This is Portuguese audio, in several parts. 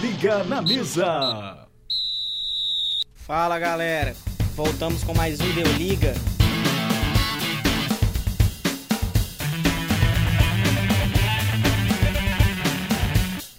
Liga na mesa. Fala galera, voltamos com mais um Deu Liga.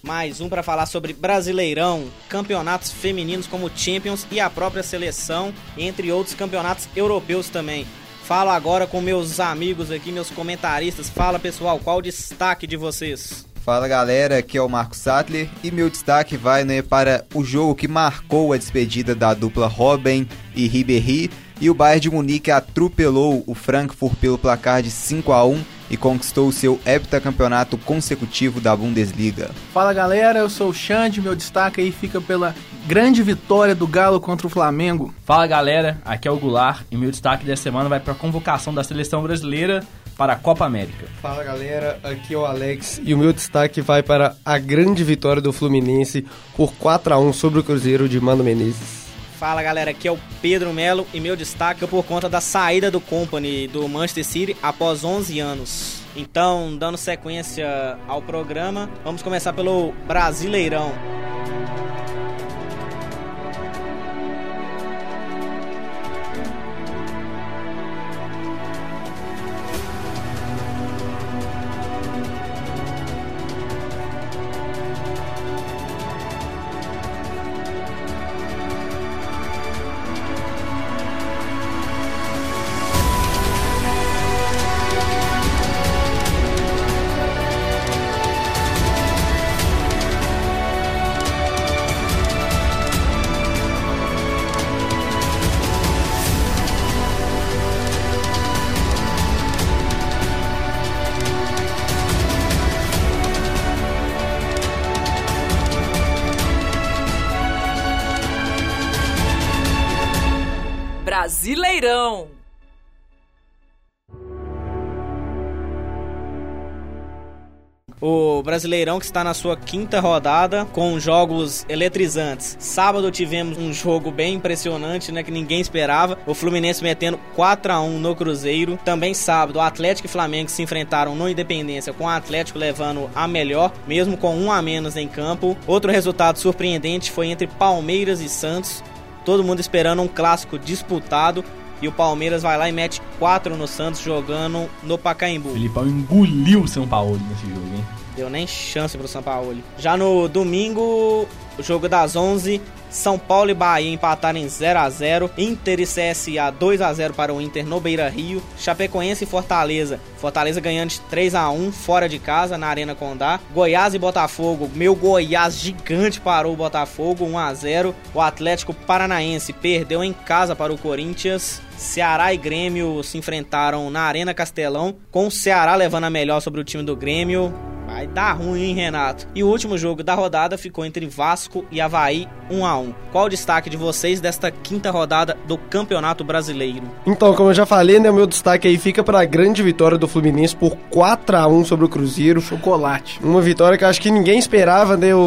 Mais um para falar sobre Brasileirão, campeonatos femininos como Champions e a própria seleção, entre outros campeonatos europeus também. Falo agora com meus amigos aqui, meus comentaristas. Fala pessoal, qual o destaque de vocês? Fala galera, aqui é o Marco Sattler e meu destaque vai né, para o jogo que marcou a despedida da dupla Robin e Ribéry e o Bayern de Munique atropelou o Frankfurt pelo placar de 5 a 1 e conquistou o seu heptacampeonato consecutivo da Bundesliga. Fala galera, eu sou o Xande, meu destaque aí fica pela grande vitória do Galo contra o Flamengo. Fala galera, aqui é o Goulart e meu destaque dessa semana vai para a convocação da seleção brasileira para a Copa América. Fala galera, aqui é o Alex e o meu destaque vai para a grande vitória do Fluminense por 4 a 1 sobre o Cruzeiro de Mano Menezes. Fala galera, aqui é o Pedro Melo e meu destaque é por conta da saída do Company do Manchester City após 11 anos. Então, dando sequência ao programa, vamos começar pelo Brasileirão. Brasileirão. Brasileirão que está na sua quinta rodada com jogos eletrizantes. Sábado tivemos um jogo bem impressionante, né, que ninguém esperava. O Fluminense metendo 4 a 1 no Cruzeiro. Também sábado, o Atlético e Flamengo se enfrentaram no Independência com o Atlético levando a melhor, mesmo com um a menos em campo. Outro resultado surpreendente foi entre Palmeiras e Santos. Todo mundo esperando um clássico disputado. E o Palmeiras vai lá e mete 4 no Santos jogando no Pacaembu. O Filipão engoliu o São Paulo nesse jogo, hein? Deu nem chance pro São Paulo. Já no domingo, o jogo das 11, São Paulo e Bahia empataram em 0 a 0 Inter e CSA 2 a 0 para o Inter no Beira Rio. Chapecoense e Fortaleza. Fortaleza ganhando de 3 a 1 fora de casa na Arena Condá. Goiás e Botafogo. Meu Goiás gigante parou o Botafogo 1 a 0 O Atlético Paranaense perdeu em casa para o Corinthians. Ceará e Grêmio se enfrentaram na Arena Castelão, com o Ceará levando a melhor sobre o time do Grêmio. Vai dar ruim, hein, Renato? E o último jogo da rodada ficou entre Vasco e Havaí 1 a 1 Qual o destaque de vocês desta quinta rodada do Campeonato Brasileiro? Então, como eu já falei, né, meu destaque aí fica para a grande vitória do Fluminense por 4 a 1 sobre o Cruzeiro. Chocolate. Uma vitória que eu acho que ninguém esperava, né? O,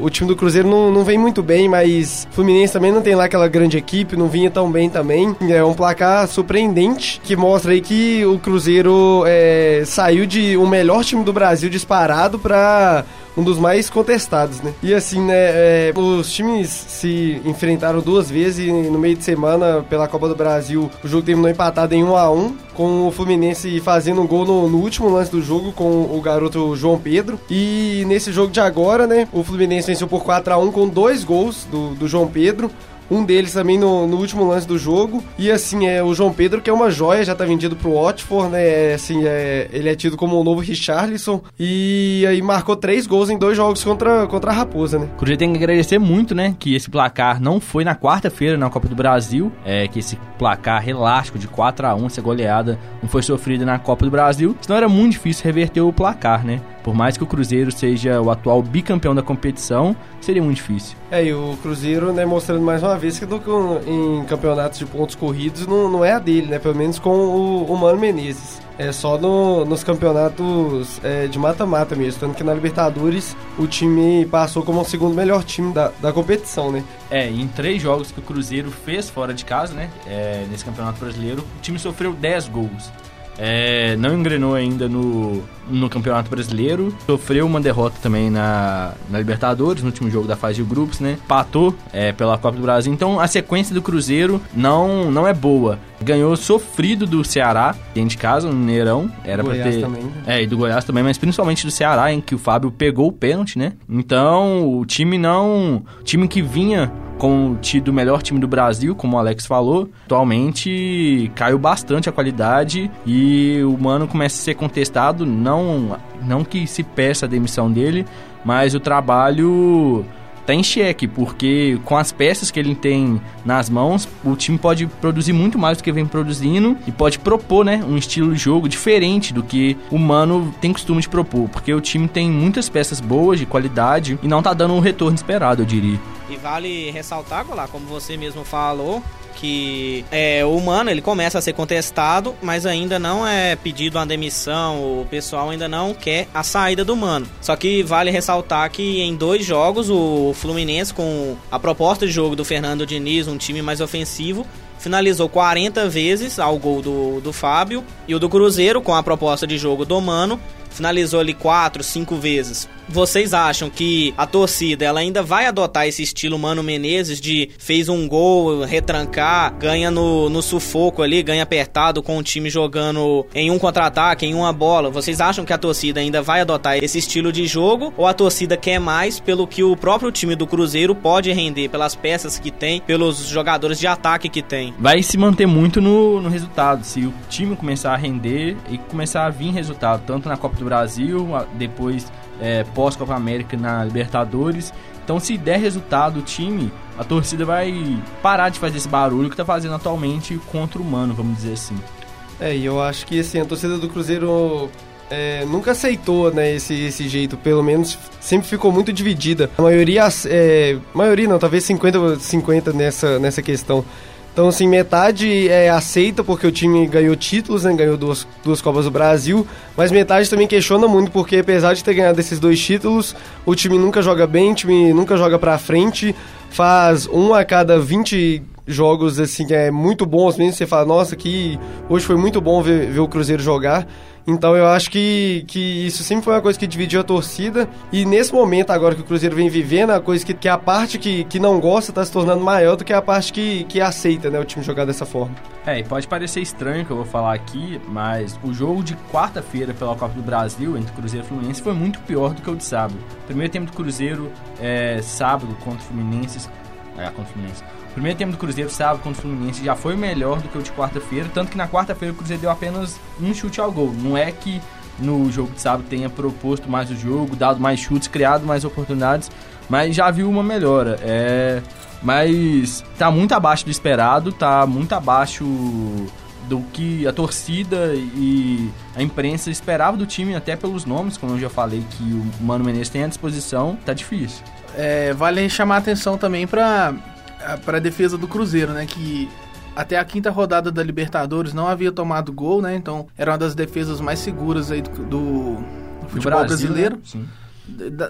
o, o time do Cruzeiro não, não vem muito bem, mas o Fluminense também não tem lá aquela grande equipe, não vinha tão bem também. É um placar surpreendente que mostra aí que o Cruzeiro é, saiu de o melhor time do Brasil disparado para um dos mais contestados, né? E assim, né, é, os times se enfrentaram duas vezes e no meio de semana, pela Copa do Brasil, o jogo terminou empatado em 1 a 1 com o Fluminense fazendo um gol no, no último lance do jogo com o garoto João Pedro. E nesse jogo de agora, né, o Fluminense venceu por 4 a 1 com dois gols do, do João Pedro um deles também no, no, último lance do jogo. E assim, é o João Pedro, que é uma joia, já tá vendido pro Watford, né? É, assim, é, ele é tido como o novo Richarlison. E aí marcou três gols em dois jogos contra, contra a Raposa, né? O Cruzeiro tem que agradecer muito, né? Que esse placar não foi na quarta-feira na Copa do Brasil. É que esse placar elástico de 4 a 1 essa goleada, não foi sofrida na Copa do Brasil. Senão era muito difícil reverter o placar, né? Por mais que o Cruzeiro seja o atual bicampeão da competição, seria muito difícil. É, e o Cruzeiro, né, mostrando mais uma vez que do, em campeonatos de pontos corridos não, não é a dele, né? Pelo menos com o, o Mano Menezes. É só no, nos campeonatos é, de mata-mata mesmo. Tanto que na Libertadores o time passou como o segundo melhor time da, da competição, né? É, em três jogos que o Cruzeiro fez fora de casa, né? É, nesse campeonato brasileiro, o time sofreu 10 gols. É, não engrenou ainda no, no Campeonato Brasileiro. Sofreu uma derrota também na, na Libertadores, no último jogo da fase de grupos, né? Patou é, pela Copa do Brasil. Então a sequência do Cruzeiro não, não é boa. Ganhou sofrido do Ceará, dentro de casa, no Mineirão. Era Goiás pra ter. também, né? É, e do Goiás também, mas principalmente do Ceará, em que o Fábio pegou o pênalti, né? Então, o time não. O time que vinha com o tido o melhor time do Brasil, como o Alex falou, atualmente caiu bastante a qualidade e o Mano começa a ser contestado, não, não que se peça a demissão dele, mas o trabalho tá em xeque, porque com as peças que ele tem nas mãos, o time pode produzir muito mais do que vem produzindo e pode propor, né, um estilo de jogo diferente do que o Mano tem costume de propor, porque o time tem muitas peças boas, de qualidade, e não tá dando o retorno esperado, eu diria. E vale ressaltar, Golar, como você mesmo falou, que é, o Mano ele começa a ser contestado, mas ainda não é pedido uma demissão, o pessoal ainda não quer a saída do Mano. Só que vale ressaltar que em dois jogos o Fluminense, com a proposta de jogo do Fernando Diniz, um time mais ofensivo, finalizou 40 vezes ao gol do, do Fábio, e o do Cruzeiro, com a proposta de jogo do Mano, finalizou ali 4, 5 vezes. Vocês acham que a torcida ela ainda vai adotar esse estilo Mano Menezes de fez um gol, retrancar, ganha no, no sufoco ali, ganha apertado com o time jogando em um contra-ataque, em uma bola? Vocês acham que a torcida ainda vai adotar esse estilo de jogo ou a torcida quer mais pelo que o próprio time do Cruzeiro pode render, pelas peças que tem, pelos jogadores de ataque que tem? Vai se manter muito no, no resultado, se o time começar a render e começar a vir resultado, tanto na Copa do Brasil, depois é, pós-Copa América na Libertadores. Então, se der resultado o time, a torcida vai parar de fazer esse barulho que tá fazendo atualmente contra o Mano, vamos dizer assim. É, e eu acho que assim, a torcida do Cruzeiro é, nunca aceitou né, esse, esse jeito, pelo menos sempre ficou muito dividida. A maioria, é, maioria não, talvez 50-50 nessa, nessa questão. Então, assim, metade é aceita porque o time ganhou títulos, né, ganhou duas, duas Copas do Brasil, mas metade também questiona muito porque, apesar de ter ganhado esses dois títulos, o time nunca joga bem, o time nunca joga pra frente, faz um a cada 20 jogos, assim, que é muito bons mesmo, você fala, nossa, que hoje foi muito bom ver, ver o Cruzeiro jogar. Então eu acho que, que isso sempre foi uma coisa que dividiu a torcida. E nesse momento agora que o Cruzeiro vem vivendo, a coisa que, que a parte que, que não gosta está se tornando maior do que a parte que, que aceita né, o time jogar dessa forma. É, e pode parecer estranho que eu vou falar aqui, mas o jogo de quarta-feira pela Copa do Brasil entre Cruzeiro e Fluminense foi muito pior do que o de sábado. Primeiro tempo do Cruzeiro, é, sábado contra o Fluminense. É, contra o Fluminense. O primeiro tempo do Cruzeiro, sábado contra o Fluminense, já foi melhor do que o de quarta-feira, tanto que na quarta-feira o Cruzeiro deu apenas um chute ao gol. Não é que no jogo de sábado tenha proposto mais o jogo, dado mais chutes, criado mais oportunidades, mas já viu uma melhora. É, mas tá muito abaixo do esperado, tá muito abaixo do que a torcida e a imprensa esperava do time, até pelos nomes, como eu já falei, que o Mano Menezes tem à disposição, tá difícil. É, vale chamar a atenção também para a defesa do Cruzeiro, né? Que até a quinta rodada da Libertadores não havia tomado gol, né? Então era uma das defesas mais seguras aí do, do futebol Brasil, brasileiro. né? Sim.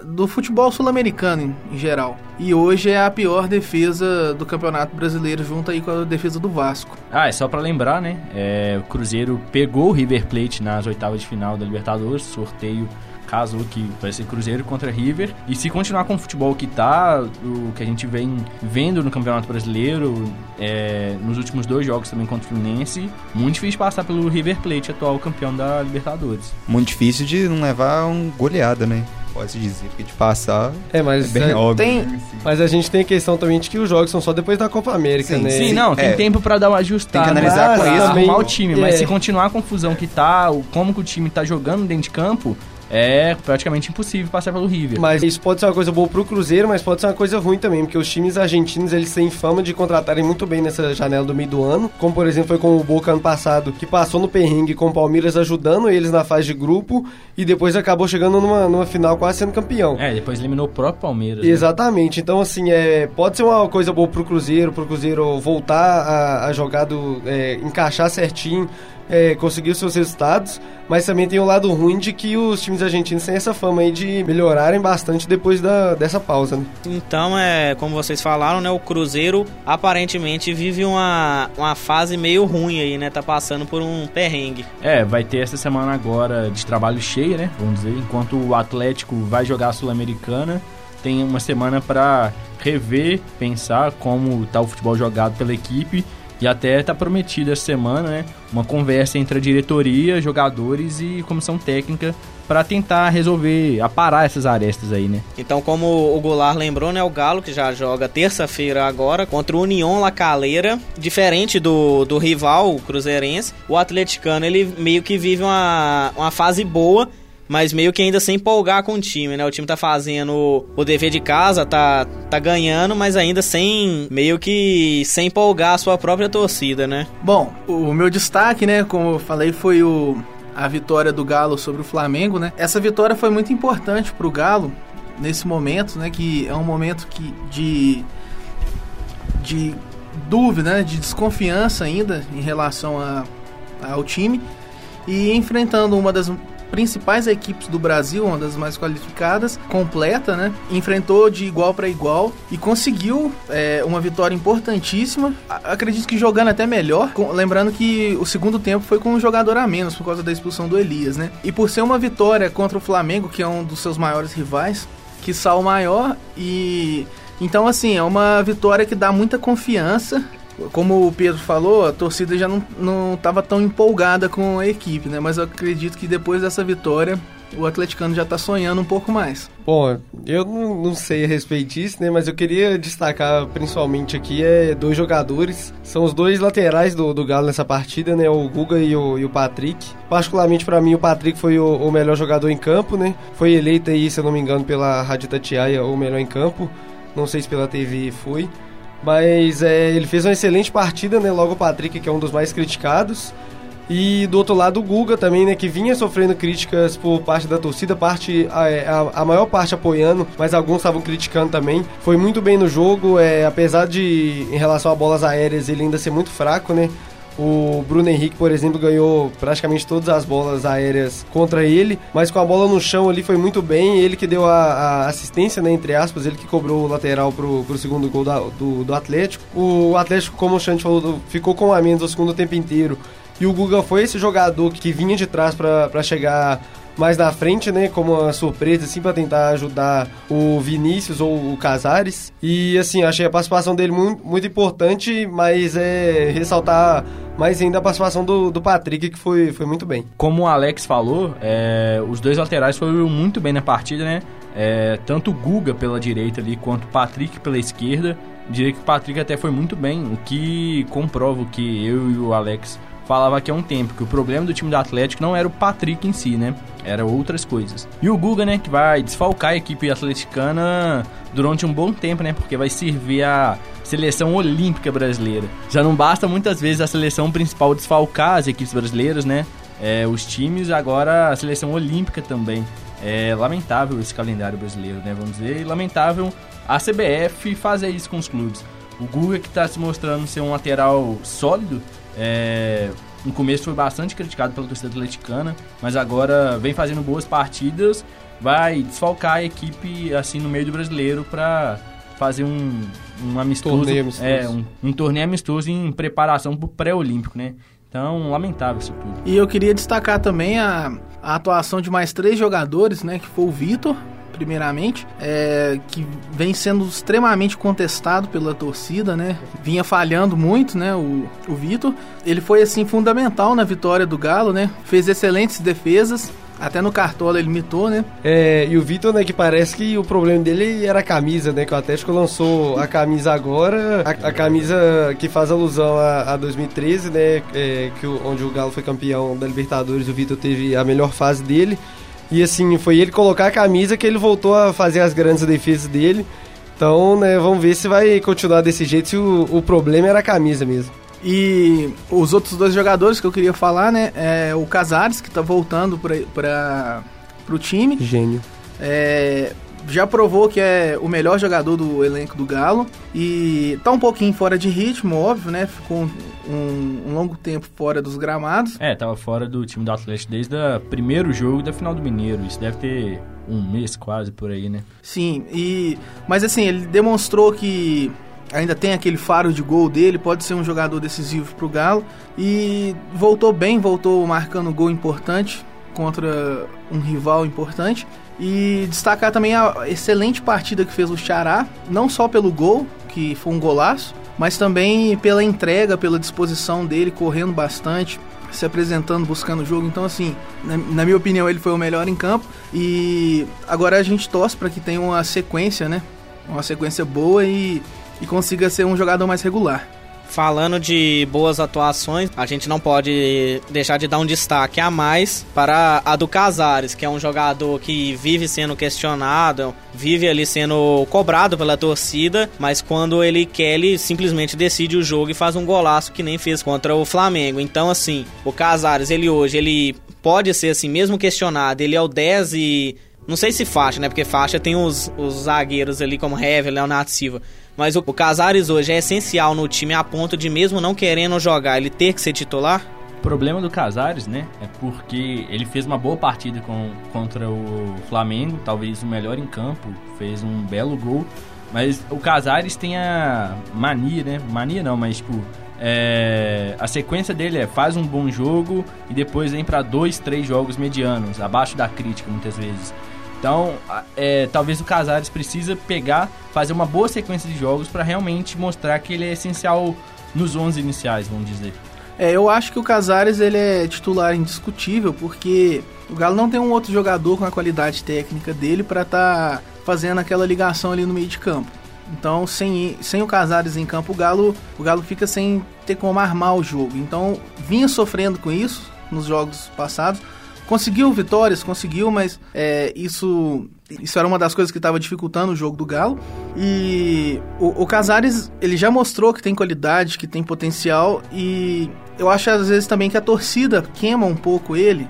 do futebol sul-americano em, geral. E hoje é a pior defesa do Campeonato Brasileiro, junto aí com a defesa do Vasco. Ah, é só pra lembrar, né? É, o Cruzeiro pegou o River Plate nas oitavas de final da Libertadores, sorteio casou que vai ser Cruzeiro contra River. E se continuar com o futebol que tá, o que a gente vem vendo no Campeonato Brasileiro, é, nos últimos dois jogos também contra o Fluminense, muito difícil passar pelo River Plate, atual campeão da Libertadores. Muito difícil de não levar um goleada, né? Pode dizer, porque de passar É, é mas bem é, óbvio. tem- né? Mas a gente tem a questão também de que os jogos são só depois da Copa América, Sim, né? Sim, não, tem é. tempo pra dar uma ajustada. Tem que analisar com isso. arrumar o time, mas é. se continuar a confusão que tá, o como que o time tá jogando dentro de campo, é praticamente impossível passar pelo River. Mas isso pode ser uma coisa boa pro Cruzeiro, mas pode ser uma coisa ruim também, porque os times argentinos eles têm fama de contratarem muito bem nessa janela do meio do ano, como por exemplo foi com o Boca ano passado, que passou no perrengue com o Palmeiras ajudando eles na fase de grupo e depois acabou chegando numa, numa final quase sendo campeão. É, depois eliminou o próprio Palmeiras. né? Exatamente, então assim, é, pode ser uma coisa boa pro Cruzeiro, pro Cruzeiro voltar a, a jogar, do, é, encaixar certinho. É, conseguiu seus resultados, mas também tem o lado ruim de que os times argentinos têm essa fama aí de melhorarem bastante depois da, dessa pausa, né? Então, é, como vocês falaram, né, o Cruzeiro aparentemente vive uma, uma fase meio ruim aí, né? Tá passando por um perrengue. É, vai ter essa semana agora de trabalho cheio, né? Vamos dizer, enquanto o Atlético vai jogar a Sul-Americana, tem uma semana para rever, pensar como tá o futebol jogado pela equipe e até tá prometido essa semana, né, uma conversa entre a diretoria, jogadores e comissão técnica para tentar resolver, aparar essas arestas aí, né? Então, como o Goulart lembrou, né, o Galo que já joga terça-feira agora contra o União La Calera, diferente do, do rival, o Cruzeirense, o atleticano ele meio que vive uma, uma fase boa mas meio que ainda sem empolgar com o time, né? O time tá fazendo o dever de casa, tá, tá ganhando, mas ainda sem, meio que sem empolgar a sua própria torcida, né? Bom, o meu destaque, né, como eu falei, foi o, a vitória do Galo sobre o Flamengo, né? Essa vitória foi muito importante pro Galo nesse momento, né, que é um momento que de de dúvida, né, de desconfiança ainda em relação a, ao time e enfrentando uma das principais equipes do Brasil, uma das mais qualificadas, completa, né? Enfrentou de igual para igual e conseguiu é, uma vitória importantíssima. Acredito que jogando até melhor. Com, lembrando que o segundo tempo foi com um jogador a menos por causa da expulsão do Elias, né? E por ser uma vitória contra o Flamengo, que é um dos seus maiores rivais, que sal maior e então assim é uma vitória que dá muita confiança como o Pedro falou, a torcida já não estava tão empolgada com a equipe, né? Mas eu acredito que depois dessa vitória, o atleticano já está sonhando um pouco mais. Bom, eu não, não, sei a respeito disso, né? Mas eu queria destacar principalmente aqui é dois jogadores. São os dois laterais do, do Galo nessa partida, né? O Guga e o, e o Patrick. Particularmente para mim, o Patrick foi o, o, melhor jogador em campo, né? Foi eleito aí, se eu não me engano, pela Rádio Tatiaia o melhor em campo. Não sei se pela TV foi. Mas é, ele fez uma excelente partida, né? Logo o Patrick, que é um dos mais criticados. E do outro lado o Guga também, né, que vinha sofrendo críticas por parte da torcida, parte a, a, a maior parte apoiando, mas alguns estavam criticando também. Foi muito bem no jogo, é, apesar de em relação a bolas aéreas ele ainda ser muito fraco, né? O Bruno Henrique, por exemplo, ganhou praticamente todas as bolas aéreas contra ele, mas com a bola no chão ali foi muito bem. Ele que deu a, a assistência, né, entre aspas, ele que cobrou o lateral pro, pro segundo gol da, do, do Atlético. O Atlético, como o Xande falou, ficou com a menos o segundo tempo inteiro. E o Guga foi esse jogador que vinha de trás para chegar mais na frente, né, como uma surpresa, assim, para tentar ajudar o Vinícius ou o Casares. E, assim, achei a participação dele muito, muito importante, mas é ressaltar mais ainda a participação do, do Patrick, que foi, foi muito bem. Como o Alex falou, é, os dois laterais foram muito bem na partida, né? É, tanto o Guga pela direita ali, quanto o Patrick pela esquerda. Diria que o Patrick até foi muito bem, o que comprova o que eu e o Alex falava aqui há um tempo, que o problema do time do Atlético não era o Patrick em si, né? Era outras coisas. E o Guga, né, que vai desfalcar a equipe atleticana durante um bom tempo, né? Porque vai servir a seleção olímpica brasileira. Já não basta muitas vezes a seleção principal desfalcar as equipes brasileiras, né? É, os times, agora a seleção olímpica também. É lamentável esse calendário brasileiro, né? Vamos dizer, e lamentável a CBF fazer isso com os clubes. O Guga que está se mostrando ser um lateral sólido, é, no começo foi bastante criticado pela torcida atleticana, mas agora vem fazendo boas partidas, vai desfalcar a equipe assim no meio do brasileiro para fazer um, um amistoso, torneio amistoso. É, um, um torneio amistoso em preparação para o pré-olímpico, né? Então, lamentável isso tudo. E eu queria destacar também a, a atuação de mais três jogadores, né? Que foi o Vitor, primeiramente, é, que vem sendo extremamente contestado pela torcida, né? Vinha falhando muito, né? O, o Vitor. Ele foi, assim, fundamental na vitória do Galo, né? Fez excelentes defesas. Até no Cartola ele mitou, né? É, e o Vitor, né, que parece que o problema dele era a camisa, né? Que o Atlético lançou a camisa agora, a, a camisa que faz alusão a, a 2013, né? É, que o, onde o Galo foi campeão da Libertadores, o Vitor teve a melhor fase dele. E assim, foi ele colocar a camisa que ele voltou a fazer as grandes defesas dele. Então, né, vamos ver se vai continuar desse jeito, se o, o problema era a camisa mesmo. E os outros dois jogadores que eu queria falar, né, é o Casares, que tá voltando para o time. Gênio. É, já provou que é o melhor jogador do elenco do Galo e tá um pouquinho fora de ritmo, óbvio, né? Ficou um, um longo tempo fora dos gramados. É, tava fora do time do Atlético desde o primeiro jogo da final do Mineiro. Isso deve ter um mês quase por aí, né? Sim, e mas assim, ele demonstrou que ainda tem aquele faro de gol dele, pode ser um jogador decisivo pro Galo e voltou bem, voltou marcando gol importante contra um rival importante. E destacar também a excelente partida que fez o Xará, não só pelo gol, que foi um golaço, mas também pela entrega, pela disposição dele, correndo bastante, se apresentando, buscando o jogo. Então, assim, na, na, minha opinião, ele foi o melhor em campo. E agora a gente torce para que tenha uma sequência, né? Uma sequência boa e, e consiga ser um jogador mais regular. Falando de boas atuações, a gente não pode deixar de dar um destaque a mais para a do Casares, que é um jogador que vive sendo questionado, vive ali sendo cobrado pela torcida, mas quando ele quer, ele simplesmente decide o jogo e faz um golaço que nem fez contra o Flamengo. Então, assim, o Casares, ele hoje, ele pode ser assim, mesmo questionado, ele é o 10 e não sei se faixa, né? Porque faixa tem os, os zagueiros ali como Hever, Leonardo Silva. Mas o, Casares hoje é essencial no time a ponto de mesmo não querendo jogar, ele ter que ser titular? O problema do Casares, né, é porque ele fez uma boa partida com, contra o Flamengo, talvez o melhor em campo, fez um belo gol, mas o Casares tem a mania, né, mania não, mas tipo, é, a sequência dele é faz um bom jogo e depois vem para dois, três jogos medianos, abaixo da crítica muitas vezes. Então, é, talvez o Casares precisa pegar, fazer uma boa sequência de jogos para realmente mostrar que ele é essencial nos 11 iniciais, vamos dizer. É, eu acho que o Casares ele é titular indiscutível porque o Galo não tem um outro jogador com a qualidade técnica dele para estar tá fazendo aquela ligação ali no meio de campo. Então, sem, sem o Casares em campo, o Galo, o Galo fica sem ter como armar o jogo. Então, vinha sofrendo com isso nos jogos passados. Conseguiu vitórias, conseguiu, mas é, isso isso era uma das coisas que estava dificultando o jogo do Galo. E o, o, Casares, ele já mostrou que tem qualidade, que tem potencial. E eu acho às vezes também que a torcida queima um pouco ele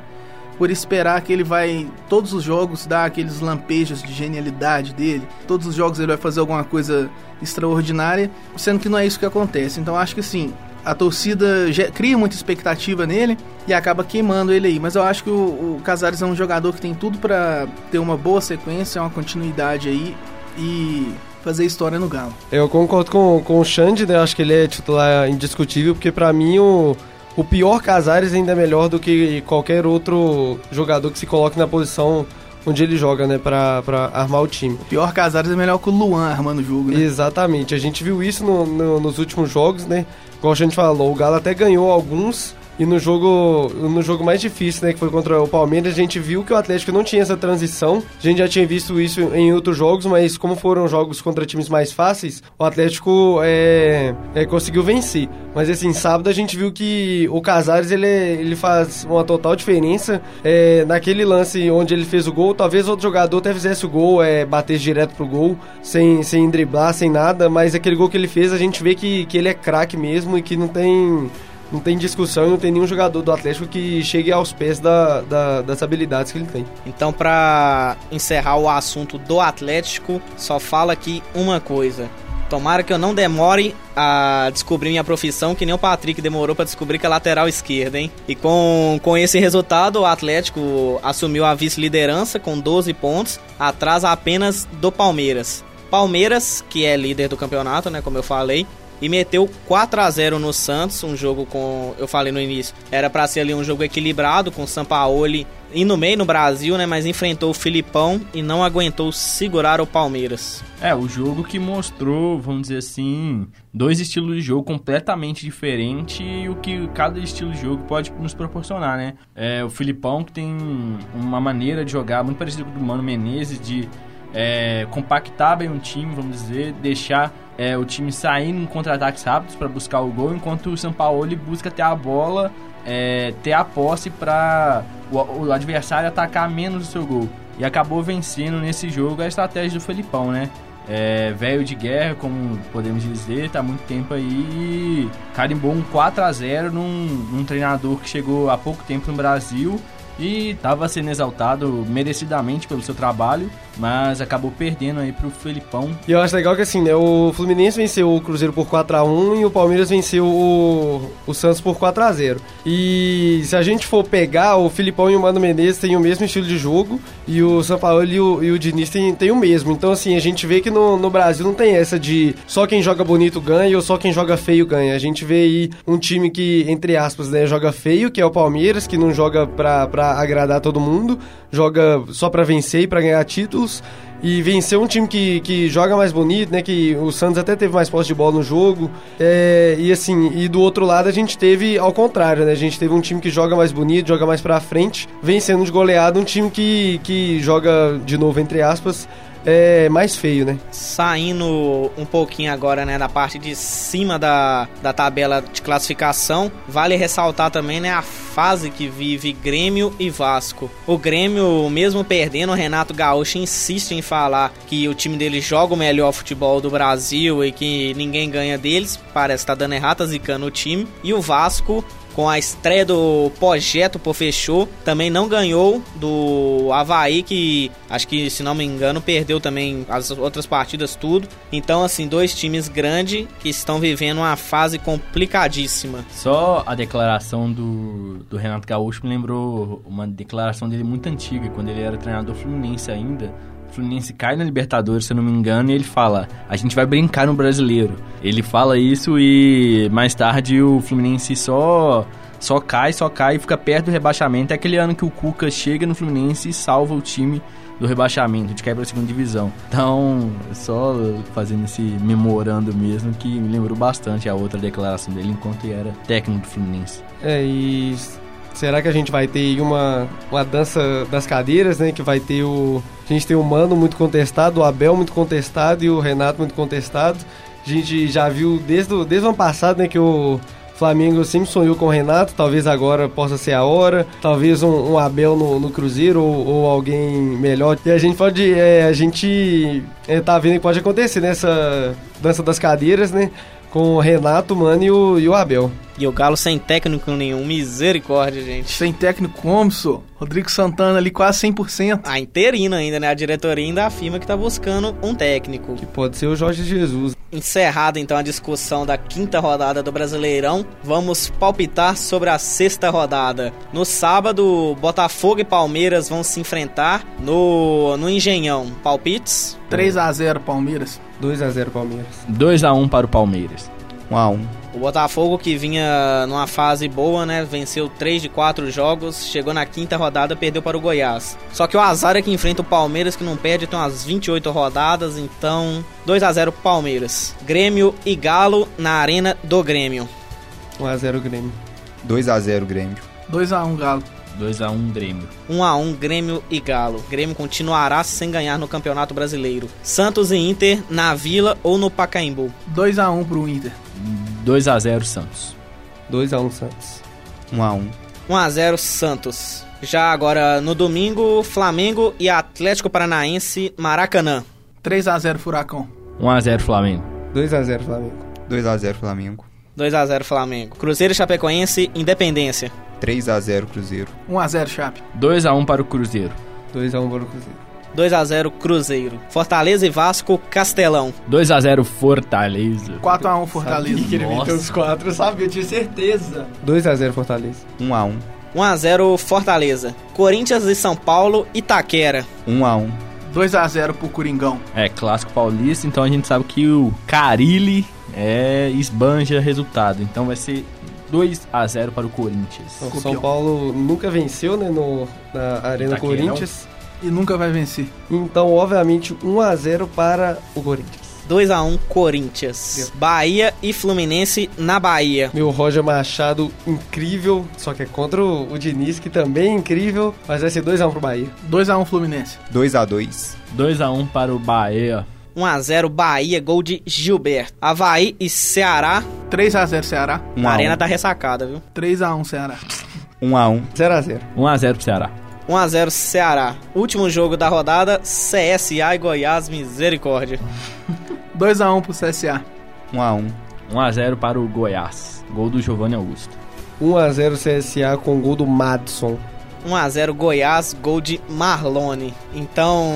por esperar que ele vai, todos os jogos, dar aqueles lampejos de genialidade dele. Todos os jogos ele vai fazer alguma coisa extraordinária, sendo que não é isso que acontece. Então acho que sim, a torcida cria muita expectativa nele e acaba queimando ele aí. Mas eu acho que o, o Casares é um jogador que tem tudo para ter uma boa sequência, uma continuidade aí e fazer história no Galo. Eu concordo com, com o Xande, né? Acho que ele é titular indiscutível, porque para mim o, o pior Casares ainda é melhor do que qualquer outro jogador que se coloque na posição onde ele joga, né, pra, pra armar o time. O pior Casares é melhor que o Luan armando o jogo, né? Exatamente, a gente viu isso no, no, nos últimos jogos, né? Como a gente falou, o Galo até ganhou alguns, e no jogo, no jogo mais difícil, né, que foi contra o Palmeiras, a gente viu que o Atlético não tinha essa transição. A gente já tinha visto isso em outros jogos, mas como foram jogos contra times mais fáceis, o Atlético é, é, conseguiu vencer. Mas assim, sábado a gente viu que o Casares ele, ele faz uma total diferença. É, naquele lance onde ele fez o gol, talvez outro jogador até fizesse o gol, é, batesse direto pro gol, sem, sem driblar, sem nada, mas aquele gol que ele fez, a gente vê que, que ele é craque mesmo e que não tem não tem discussão e não tem nenhum jogador do Atlético que chegue aos pés da, da, das habilidades que ele tem. Então, para encerrar o assunto do Atlético, só fala aqui uma coisa. Tomara que eu não demore a descobrir minha profissão, que nem o Patrick demorou para descobrir que é lateral esquerda, hein? E com, com esse resultado, o Atlético assumiu a vice-liderança com 12 pontos, atrás apenas do Palmeiras. Palmeiras, que é líder do campeonato, né, como eu falei, e meteu 4 a 0 no Santos, um jogo com, eu falei no início, era para ser ali um jogo equilibrado com o Sampaoli indo meio no Brasil, né, mas enfrentou o Filipão e não aguentou segurar o Palmeiras. É, o jogo que mostrou, vamos dizer assim, dois estilos de jogo completamente diferentes e o que cada estilo de jogo pode nos proporcionar, né? É, o Filipão que tem uma maneira de jogar muito parecida com o do Mano Menezes, de é, compactar bem o time, vamos dizer, deixar é, o time sair em contra-ataques rápidos para buscar o gol, enquanto o São Paulo busca ter a bola, é, ter a posse para o, o, adversário atacar menos o seu gol. E acabou vencendo nesse jogo a estratégia do Felipão, né? É, velho de guerra, como podemos dizer, tá muito tempo aí e carimbou um 4 a 0 num, num treinador que chegou há pouco tempo no Brasil e estava sendo exaltado merecidamente pelo seu trabalho mas acabou perdendo aí pro Felipão. E eu acho legal que assim, né, o Fluminense venceu o Cruzeiro por 4 a 1 e o Palmeiras venceu o, o Santos por 4 a 0 E se a gente for pegar, o Filipão e o Mano Menezes têm o mesmo estilo de jogo e o São Paulo e o, e o Diniz têm, têm o mesmo. Então assim, a gente vê que no, no Brasil não tem essa de só quem joga bonito ganha ou só quem joga feio ganha. A gente vê aí um time que, entre aspas, né, joga feio, que é o Palmeiras, que não joga pra, pra agradar todo mundo, joga só pra vencer e pra ganhar títulos. E venceu um time que, que joga mais bonito, né? Que o Santos até teve mais posse de bola no jogo. É, e assim, e do outro lado a gente teve ao contrário, né? A gente teve um time que joga mais bonito, joga mais pra frente, vencendo de goleada um time que, que joga, de novo, entre aspas, é mais feio, né? Saindo um pouquinho agora, né, da parte de cima da, da tabela de classificação, vale ressaltar também, né, a fase que vive Grêmio e Vasco. O Grêmio, mesmo perdendo, o Renato Gaúcho insiste em falar que o time dele joga o melhor futebol do Brasil e que ninguém ganha deles. Parece que tá dando errado, tá zicando o time. E o Vasco com a estreia do Projeto por Fechou, também não ganhou do Havaí, que acho que, se não me engano, perdeu também as outras partidas, tudo. Então, assim, dois times grandes que estão vivendo uma fase complicadíssima. Só a declaração do, do Renato Gaúcho me lembrou uma declaração dele muito antiga, quando ele era treinador fluminense ainda. Fluminense cai na Libertadores, se eu não me engano, e ele fala: a gente vai brincar no brasileiro. Ele fala isso e mais tarde o Fluminense só só cai, só cai e fica perto do rebaixamento. É aquele ano que o Cuca chega no Fluminense e salva o time do rebaixamento, de quebra a segunda divisão. Então, só fazendo esse memorando mesmo que me lembrou bastante a outra declaração dele enquanto ele era técnico do Fluminense. É, e será que a gente vai ter uma, uma dança das cadeiras, né? Que vai ter o. A gente tem o Mano muito contestado, o Abel muito contestado e o Renato muito contestado. A gente já viu desde o, desde o ano passado, né, que o Flamengo sempre sonhou com o Renato, talvez agora possa ser a hora, talvez um, um Abel no, no Cruzeiro ou, ou, alguém melhor. E a gente pode, é, a gente é, tá vendo que pode acontecer nessa dança das cadeiras, né? Com o Renato, Mano e o, e o Abel. E o Galo sem técnico nenhum, misericórdia, gente. Sem técnico como, sou? Rodrigo Santana ali quase 100%. A interina ainda, né? A diretoria ainda afirma que tá buscando um técnico. Que pode ser o Jorge Jesus. Encerrada então a discussão da quinta rodada do Brasileirão, vamos palpitar sobre a sexta rodada. No sábado, Botafogo e Palmeiras vão se enfrentar no, no Engenhão. Palpites? 3 a 0 Palmeiras. 2 a 0 Palmeiras. 2 a 1 para o Palmeiras. 1 a 1 o Botafogo que vinha numa fase boa, né? Venceu 3 de 4 jogos, chegou na quinta rodada, perdeu para o Goiás. Só que o azar é que enfrenta o Palmeiras que não perde, tem umas 28 rodadas, então 2 a 0 Palmeiras. Grêmio e Galo na Arena do Grêmio. 1 a 0 Grêmio. 2 a 0 Grêmio. 2 a 1 Galo. 2x1 Grêmio. 1x1 Grêmio e Galo. Grêmio continuará sem ganhar no Campeonato Brasileiro. Santos e Inter na Vila ou no Pacaembu. 2x1 pro Inter. 2x0 Santos. 2x1 Santos. 1x1. 1x0 Santos. Já agora no domingo, Flamengo e Atlético Paranaense Maracanã. 3x0 Furacão. 1x0 Flamengo. 2x0 Flamengo. 2x0 Flamengo. 2x0 Flamengo. Cruzeiro e Chapecoense, Independência. 3x0 Cruzeiro. 1x0 Chape. 2x1 para o Cruzeiro. 2x1 para o Cruzeiro. 2x0 Cruzeiro. Fortaleza e Vasco, Castelão. 2x0 Fortaleza. 4x1 Fortaleza. Ih, que ele meteu os 4, eu sabia, eu tinha certeza. 2x0 Fortaleza. 1x1. 1x0 Fortaleza. Corinthians e São Paulo, Itaquera. 1x1. 2x0 pro Coringão. É, clássico paulista, então a gente sabe que o Carilli é, esbanja resultado. Então vai ser 2 a 0 para o Corinthians. O São Paulo nunca venceu, né, no, na Arena Itaquerão. Corinthians. E nunca vai vencer. Então, obviamente, 1 a 0 para o Corinthians. 2x1 Corinthians. Bahia e Fluminense na Bahia. Meu Roger Machado, incrível. Só que é contra o, o Diniz, que também é incrível. Mas vai ser 2x1 pro Bahia. 2x1 Fluminense. 2x2. 2x1 para o Bahia. 1x0 Bahia, gol de Gilberto. Havaí e Ceará. 3x0 Ceará. A a arena um. tá ressacada, viu? 3x1 Ceará. 1x1. 0x0. 1x0 pro Ceará. 1x0 Ceará. Último jogo da rodada, CSA e Goiás, misericórdia. 2x1 pro CSA. 1x1. 1x0 para o Goiás. Gol do Giovanni Augusto. 1x0 CSA com gol do Madison. 1 a 0 Goiás, gol de Marlone. Então,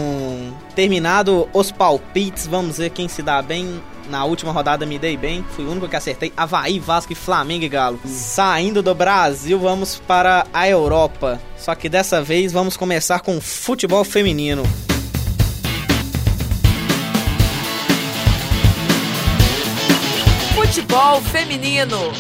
terminado os palpites, vamos ver quem se dá bem. Na última rodada me dei bem, fui o único que acertei. Havaí, Vasco, e Flamengo e Galo. Saindo do Brasil, vamos para a Europa. Só que dessa vez vamos começar com futebol feminino. Futebol feminino.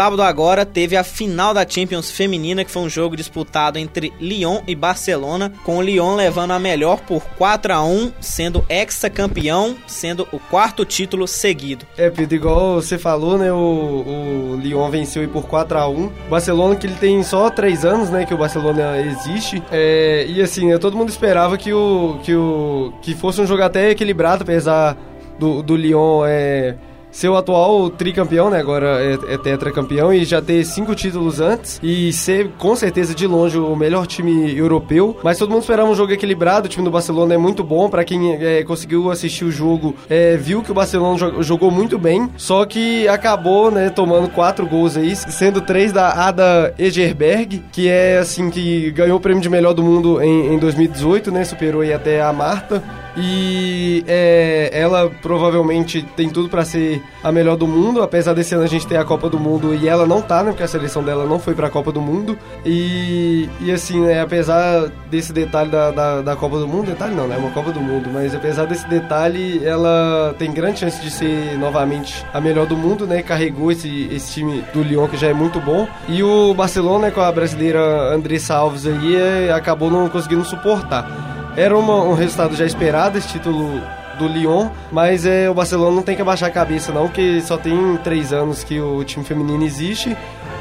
Sábado agora teve a final da Champions Feminina, que foi um jogo disputado entre Lyon e Barcelona, com o Lyon levando a melhor por 4 a 1 sendo ex-campeão, sendo o quarto título seguido. É, Pedro, igual você falou, né? O, o Lyon venceu por 4 a 1 O Barcelona, que ele tem só 3 anos, né? Que o Barcelona existe. É, e assim, né, todo mundo esperava que o, que o que fosse um jogo até equilibrado, apesar do, do Lyon é, ser o atual tricampeão, né? Agora é, é tetracampeão e já ter cinco títulos antes e ser com certeza de longe o melhor time europeu. Mas todo mundo esperava um jogo equilibrado. O time do Barcelona é muito bom. Para quem é, conseguiu assistir o jogo, é, viu que o Barcelona jogou muito bem. Só que acabou, né? Tomando quatro gols aí, sendo três da Ada Egerberg, que é assim que ganhou o prêmio de melhor do mundo em, em 2018, né? Superou aí até a Marta. E é, ela provavelmente tem tudo para ser a melhor do mundo, apesar desse ano a gente ter a Copa do Mundo e ela não tá, né? Porque a seleção dela não foi pra Copa do Mundo. E, e assim, né? Apesar desse detalhe da, da, da Copa do Mundo, detalhe não, né? É uma Copa do Mundo, mas apesar desse detalhe, ela tem grande chance de ser novamente a melhor do mundo, né? Carregou esse, esse time do Lyon, que já é muito bom. E o Barcelona, com a brasileira Andressa Alves aí, é, acabou não conseguindo suportar. Era uma, um resultado já esperado, esse título do Lyon, mas é, o Barcelona não tem que abaixar a cabeça não, que só tem três anos que o time feminino existe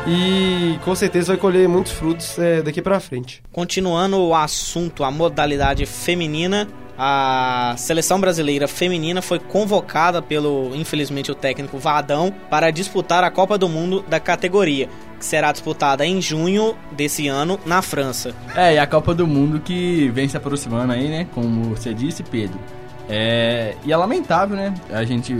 e com certeza vai colher muitos frutos é, daqui para frente. Continuando o assunto, a modalidade feminina, a seleção brasileira feminina foi convocada pelo, infelizmente, o técnico Vadão para disputar a Copa do Mundo da categoria, que será disputada em junho desse ano na França. É, e a Copa do Mundo que vem se aproximando aí, né? Como você disse, Pedro. É, e é lamentável, né? A gente,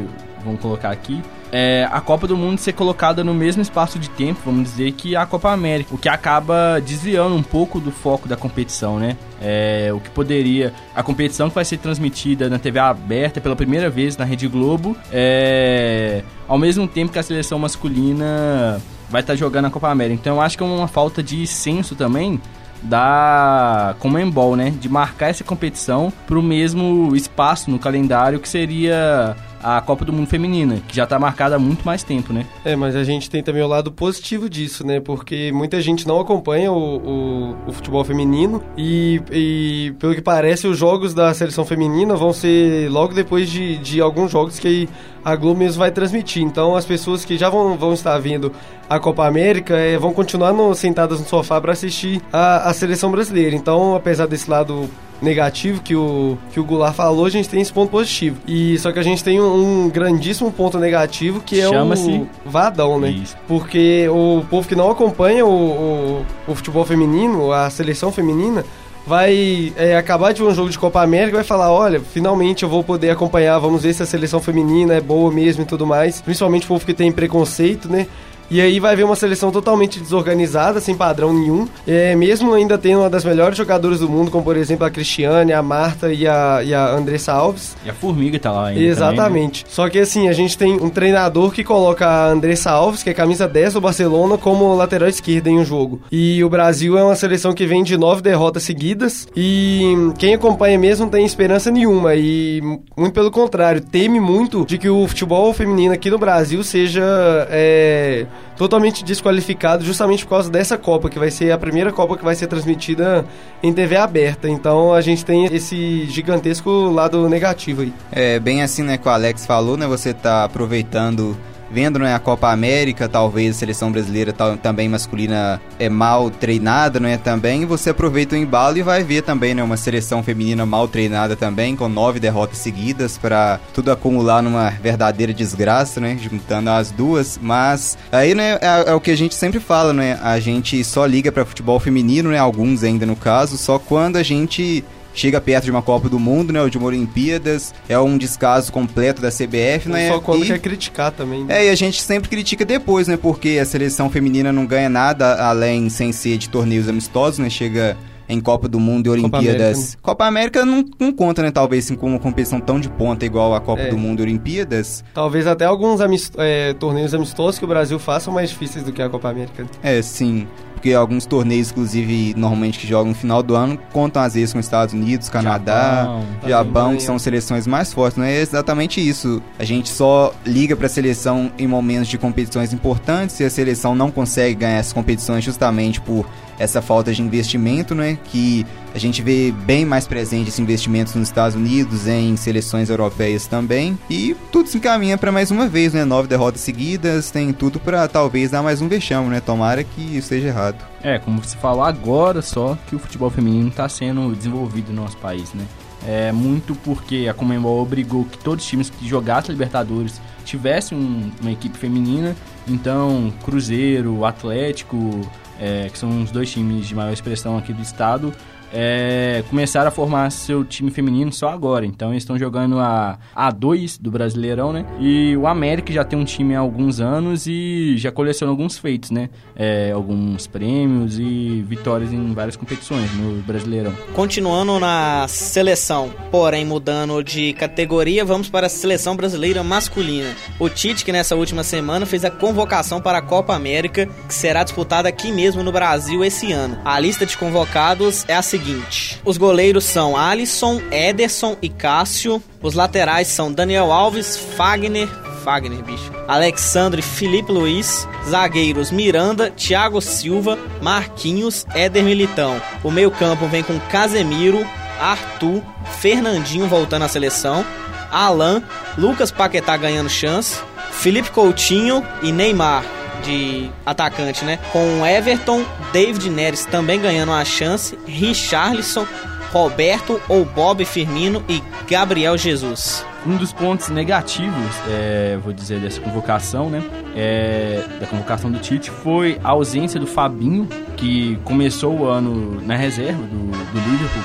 vamos colocar aqui, é, a Copa do Mundo ser colocada no mesmo espaço de tempo, vamos dizer, que a Copa América, o que acaba desviando um pouco do foco da competição, né? É, o que poderia. A competição que vai ser transmitida na TV aberta pela primeira vez na Rede Globo, é, ao mesmo tempo que a seleção masculina vai estar tá jogando a Copa América. Então eu acho que é uma falta de senso também da Comembol, né? De marcar essa competição para o mesmo espaço no calendário que seria a Copa do Mundo Feminina, que já está marcada há muito mais tempo, né? É, mas a gente tem também o lado positivo disso, né? Porque muita gente não acompanha o, o, o futebol feminino e, e, pelo que parece, os jogos da seleção feminina vão ser logo depois de, de alguns jogos que a Globo mesmo vai transmitir. Então, as pessoas que já vão, vão estar vendo a Copa América é, vão continuar no, sentadas no sofá para assistir a, a seleção brasileira. Então, apesar desse lado negativo que o, que o Goulart falou, a gente tem esse ponto positivo. E só que a gente tem um, um grandíssimo ponto negativo que é o Vadão, né? Isso. Porque o povo que não acompanha o, o, o futebol feminino, a seleção feminina, vai é, acabar de ver um jogo de Copa América e vai falar: olha, finalmente eu vou poder acompanhar, vamos ver se a seleção feminina é boa mesmo e tudo mais. Principalmente o povo que tem preconceito, né? E aí vai ver uma seleção totalmente desorganizada, sem padrão nenhum. É, mesmo ainda tendo uma das melhores jogadoras do mundo, como por exemplo a Cristiane, a Marta e a, e a Andressa Alves. E a Formiga tá lá ainda. Exatamente. Também, né? Só que assim, a gente tem um treinador que coloca a Andressa Alves, que é camisa 10 do Barcelona, como lateral esquerda em um jogo. E o Brasil é uma seleção que vem de nove derrotas seguidas. E quem acompanha mesmo não tem esperança nenhuma. E muito pelo contrário, teme muito de que o futebol feminino aqui no Brasil seja é, totalmente desqualificado justamente por causa dessa Copa, que vai ser a primeira Copa que vai ser transmitida em TV aberta. Então a gente tem esse gigantesco lado negativo aí. É bem assim, né, que o Alex falou, né? Você tá aproveitando vendo né, a Copa América, talvez a seleção brasileira também masculina é mal treinada, né, também, você aproveita o embalo e vai ver também, né, uma seleção feminina mal treinada também, com nove derrotas seguidas, para tudo acumular numa verdadeira desgraça, né, juntando as duas, mas aí, né, é, é, o que a gente sempre fala, né, a gente só liga para futebol feminino, né, alguns ainda no caso, só quando a gente chega perto de uma Copa do Mundo, né? Ou de uma Olimpíadas. É um descaso completo da CBF, né? Só quando e, quer criticar também. Né? É, e a gente sempre critica depois, né? Porque a seleção feminina não ganha nada além sem ser de torneios amistosos, né? Chega em Copa do Mundo e Olimpíadas. Copa América, Copa América não, não, conta, né? Talvez assim, com uma competição tão de ponta igual a Copa é. do Mundo e Olimpíadas. Talvez até alguns amist é, torneios amistosos que o Brasil faça são mais difíceis do que a Copa América. É, sim porque alguns torneios, inclusive, normalmente que jogam no final do ano, contam às vezes com Estados Unidos, Canadá, Japão, Japão que são seleções mais fortes. Não é exatamente isso. A gente só liga para a seleção em momentos de competições importantes e a seleção não consegue ganhar essas competições justamente por essa falta de investimento, né? Que a gente vê bem mais presente esse investimento nos Estados Unidos, em seleções europeias também. E tudo se encaminha para mais uma vez, né? Nove derrotas seguidas, tem tudo para talvez dar mais um vexame, né? Tomara que esteja errado. É, como você falou agora só que o futebol feminino está sendo desenvolvido no nosso país, né? É muito porque a Comembol obrigou que todos os times que jogassem Libertadores tivessem um, uma equipe feminina. Então, Cruzeiro, Atlético, é, que são os dois times de maior expressão aqui do estado, é, começaram a formar seu time feminino só agora. Então eles estão jogando a A2 do Brasileirão, né? E o América já tem um time há alguns anos e já coleciona alguns feitos, né? É, alguns prêmios e vitórias em várias competições no Brasileirão. Continuando na seleção, porém mudando de categoria, vamos para a seleção brasileira masculina. O Tite, que nessa última semana fez a convocação para a Copa América, que será disputada aqui mesmo no Brasil esse ano. A lista de convocados é a seguinte seguinte: os goleiros são Alisson, Ederson e Cássio. Os laterais são Daniel Alves, Fagner, Fagner, bicho. Alexandre Felipe Luiz. Zagueiros Miranda, Thiago Silva, Marquinhos, Éder Militão. O meio-campo vem com Casemiro, Arthur, Fernandinho voltando à seleção, Alan, Lucas Paquetá ganhando chance, Felipe Coutinho e Neymar de atacante, né? Com Everton, David Neres também ganhando uma chance, Richarlison, Roberto ou Bob Firmino e Gabriel Jesus. Um dos pontos negativos, é, vou dizer, dessa convocação, né? É, da convocação do Tite foi a ausência do Fabinho, que começou o ano na reserva do, do Liverpool,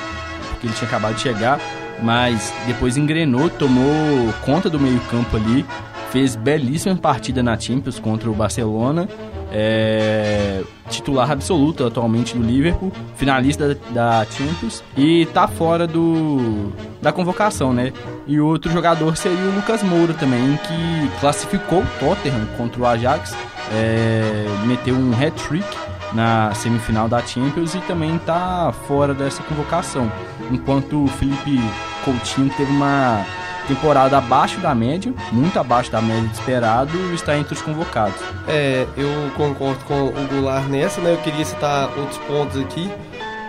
porque ele tinha acabado de chegar, mas depois engrenou, tomou conta do meio-campo ali fez belíssima partida na Champions contra o Barcelona. É, titular absoluto atualmente do Liverpool, finalista da Champions e tá fora do da convocação, né? E outro jogador seria o Lucas Moura também, que classificou o Tottenham contra o Ajax, é, meteu um hat-trick na semifinal da Champions e também tá fora dessa convocação. Enquanto o Felipe Coutinho teve uma temporada abaixo da média, muito abaixo da média de esperado, está entre os convocados. É, eu concordo com o Goulart nessa, né? Eu queria citar outros pontos aqui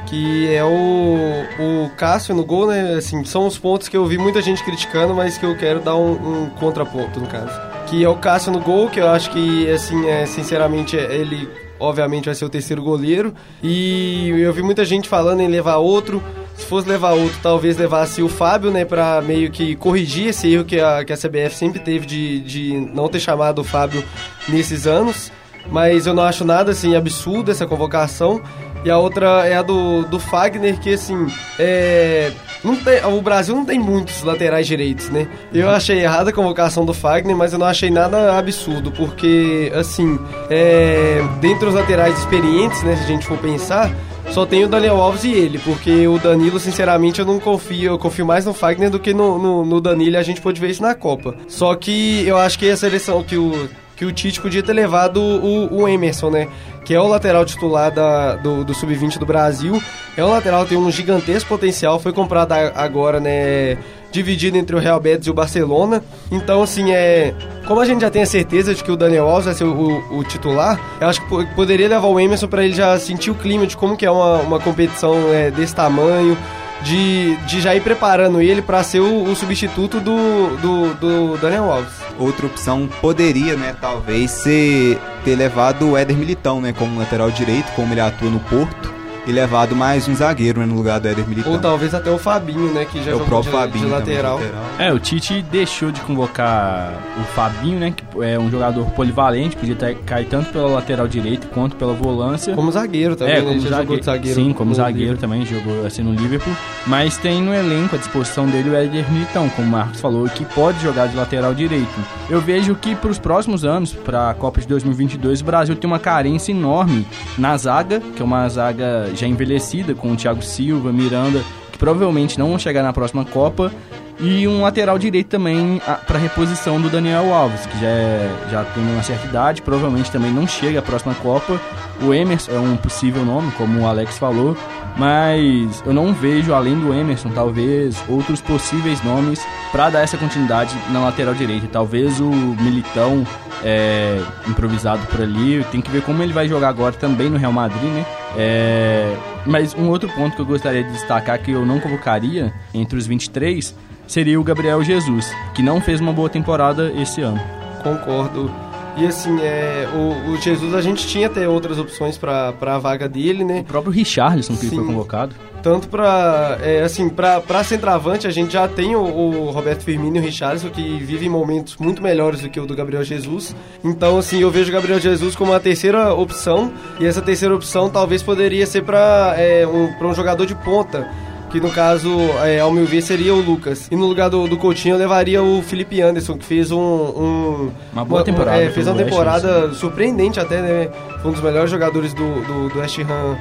que é o, o Cássio no gol, né? Assim, são os pontos que eu vi muita gente criticando, mas que eu quero dar um, um contraponto, no caso. Que é o Cássio no gol, que eu acho que, assim, é, sinceramente, ele obviamente vai ser o terceiro goleiro. E eu vi muita gente falando em levar outro. Se fosse levar outro, talvez levasse o Fábio, né, pra meio que corrigir esse erro que a, que a CBF sempre teve de, de não ter chamado o Fábio nesses anos. Mas eu não acho nada, assim, absurdo essa convocação. E a outra é a do, do Fagner, que, assim, é não tem, o Brasil não tem muitos laterais direitos, né? Eu achei errada a convocação do Fagner, mas eu não achei nada absurdo, porque, assim, é, dentre os laterais experientes, né, se a gente for pensar, só tem o Daniel Alves e ele, porque o Danilo, sinceramente, eu não confio. Eu confio mais no Fagner do que no, no, no Danilo e a gente pode ver isso na Copa. Só que eu acho que a seleção que o, que o Tite podia ter levado o, o Emerson, né? Que é o lateral titular da, do, do Sub-20 do Brasil. É um lateral que tem um gigantesco potencial. Foi comprado agora, né? Dividido entre o Real Betis e o Barcelona. Então, assim, é. Como a gente já tem a certeza de que o Daniel Alves vai ser o, o, o titular, eu acho que poderia levar o Emerson para ele já sentir o clima de como que é uma, uma competição é, desse tamanho de, de já ir preparando ele para ser o, o substituto do, do, do, Daniel Alves. Outra opção poderia, né, talvez, ser ter levado o Éder Militão, né, como lateral direito, como ele atua no Porto e levado mais um zagueiro né, no lugar do Éder Militão. Ou talvez até o Fabinho, né? Que já é o próprio de, Fabinho de lateral. lateral. É, o Tite deixou de convocar o Fabinho, né? Que é um jogador polivalente, podia ter, cair tanto pela lateral direita quanto pela volância. Como zagueiro também, é, né? como Ele zagueiro, zagueiro. Sim, como zagueiro também, jogou assim no Liverpool. Mas tem no elenco à disposição dele o Éder Militão, como o Marcos falou, que pode jogar de lateral direito. Eu vejo que para os próximos anos, para a Copa de 2022, o Brasil tem uma carência enorme na zaga, que é uma zaga já envelhecida, com o Thiago Silva, Miranda, que provavelmente não vão chegar na próxima Copa. E um lateral direito também para reposição do Daniel Alves, que já, é, já tem uma certa idade, provavelmente também não chega à próxima Copa. O Emerson é um possível nome, como o Alex falou, mas eu não vejo, além do Emerson, talvez outros possíveis nomes para dar essa continuidade na lateral direita. Talvez o Militão é, improvisado por ali, tem que ver como ele vai jogar agora também no Real Madrid, né? É, mas um outro ponto que eu gostaria de destacar que eu não convocaria entre os 23 seria o Gabriel Jesus, que não fez uma boa temporada esse ano. Concordo. E assim, é, o, o Jesus a gente tinha até outras opções para a vaga dele, né? O próprio Richarlison que Sim. foi convocado. Tanto para é, assim, para centroavante, a gente já tem o, o, Roberto Firmino e o Richarlison que vivem momentos muito melhores do que o do Gabriel Jesus. Então, assim, eu vejo o Gabriel Jesus como a terceira opção, e essa terceira opção talvez poderia ser para é, um, um jogador de ponta que no caso, é, ao meu ver, seria o Lucas. E no lugar do, do Coutinho eu levaria o Felipe Anderson, que fez um. um uma boa temporada. é, fez uma temporada surpreendente até, né? Foi um dos melhores jogadores do, do, do West Ham